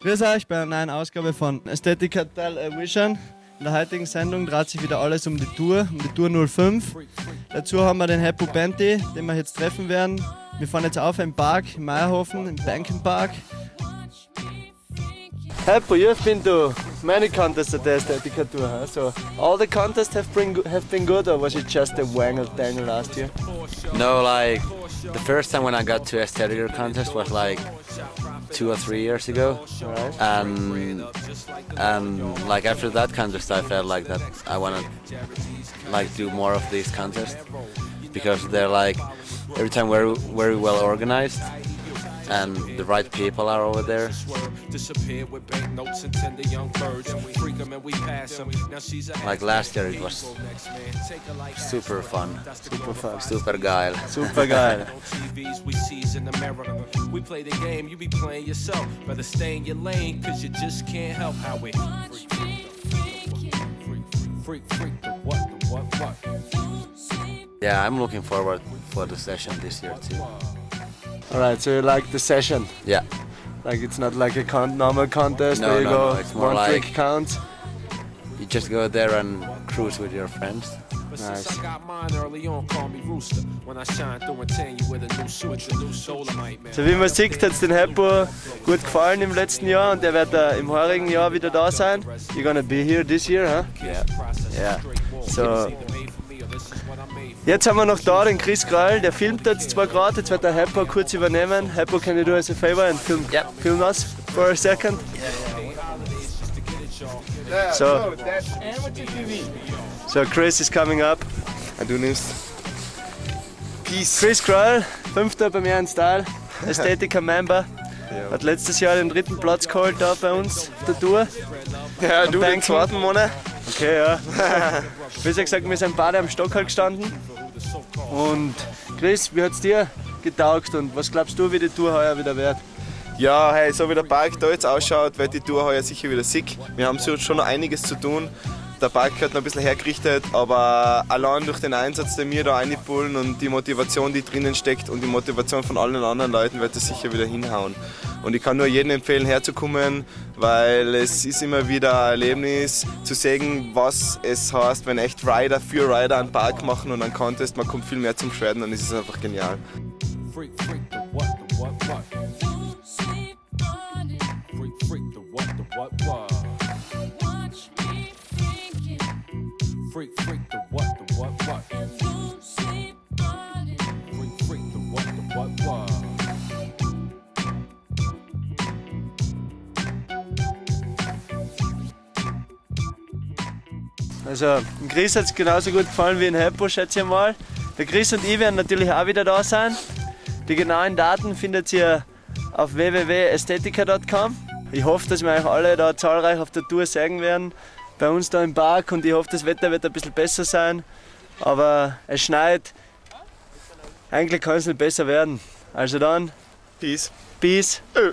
Grüß euch bei einer neuen Ausgabe von Aesthetic Cartel Vision. In der heutigen Sendung dreht sich wieder alles um die Tour, um die Tour 05. Dazu haben wir den Heppo Benti, den wir jetzt treffen werden. Wir fahren jetzt auf im Park, in Meierhofen, im Banking Park. Heppo, you've been to many contests that at the Aesthetic Tour, huh? So all the contests have been, have been good, or was it just a wang of Daniel last year? No, like the first time when I got to Aesthetic contest was like two or three years ago, Alright. and and like after that contest, I felt like that I want to like do more of these contests because they're like every time very very well organized, and the right people are over there. Disappeared with banknotes and tender young birds. Freak 'em and we pass 'em. Now she's a Like last year, it was next man. Take her like super fun, Super fun. super geil. Super geil. on TVs we sees in the. We play the game, you be playing yourself. Better stay in your lane, cause you just can't help how we freak, freak, freak, freak, the what, the what, what. Yeah, I'm looking forward for the session this year too. Alright, so you like the session? Yeah. Like it's not like a con- normal contest No, where you no, go no, it's more one like- trick count. You just go there and cruise with your friends. But since Nice. I got mine early on, call me Rooster. When I shine through and tan you with a new suit, a new Dolomite, man. So wie man sieht, hat es den Heppo gut gefallen im letzten Jahr und er wird äh, im heurigen Jahr wieder da sein. You're gonna be here this year, huh? Yeah. Yeah. So. Jetzt haben wir noch da den Chris Krall, der filmt jetzt zwar gerade, jetzt wird der Heppo kurz übernehmen. Heppo, can you do us a favor and film, Yep. film us for a second? So, so Chris is coming up. Du nimmst. Peace. Chris Krall, fünfter bei mir in Style, Ästhetiker Member. Hat letztes Jahr den dritten Platz geholt da bei uns auf der Tour. Ja, du den Banking. zweiten Monat. Okay, ja. Wie gesagt, wir sind beide am Stock halt gestanden. Und Chris, wie hat's dir getaugt und was glaubst du, wie die Tour heuer wieder wird? Ja, hey, so wie der Park da jetzt ausschaut, wird die Tour heuer sicher wieder sick. Wir haben schon noch einiges zu tun. Der Park hat noch ein bisschen hergerichtet, aber allein durch den Einsatz, den wir da einpullen und die Motivation, die drinnen steckt und die Motivation von allen anderen Leuten, wird es sicher wieder hinhauen. Und ich kann nur jedem empfehlen, herzukommen, weil es ist immer wieder ein Erlebnis zu sehen, was es heißt, wenn echt Rider für Rider einen Park machen und einen Contest, man kommt viel mehr zum Schweren und es ist einfach genial. Freak, freak, what, the what, what. The what, what. Freak, freak, the what, the what, what. Freak, freak, the what, the what, what. Also, dem Chris hat es genauso gut gefallen wie in Heppo, schätze ich mal. Der Chris und ich werden natürlich auch wieder da sein. Die genauen Daten findet ihr auf www.aesthetica.com. Ich hoffe, dass wir euch alle da zahlreich auf der Tour sehen werden. Bei uns da im Park und ich hoffe, das Wetter wird ein bisschen besser sein. Aber es schneit. Eigentlich kann es nicht besser werden. Also dann, Peace. Peace. Ö.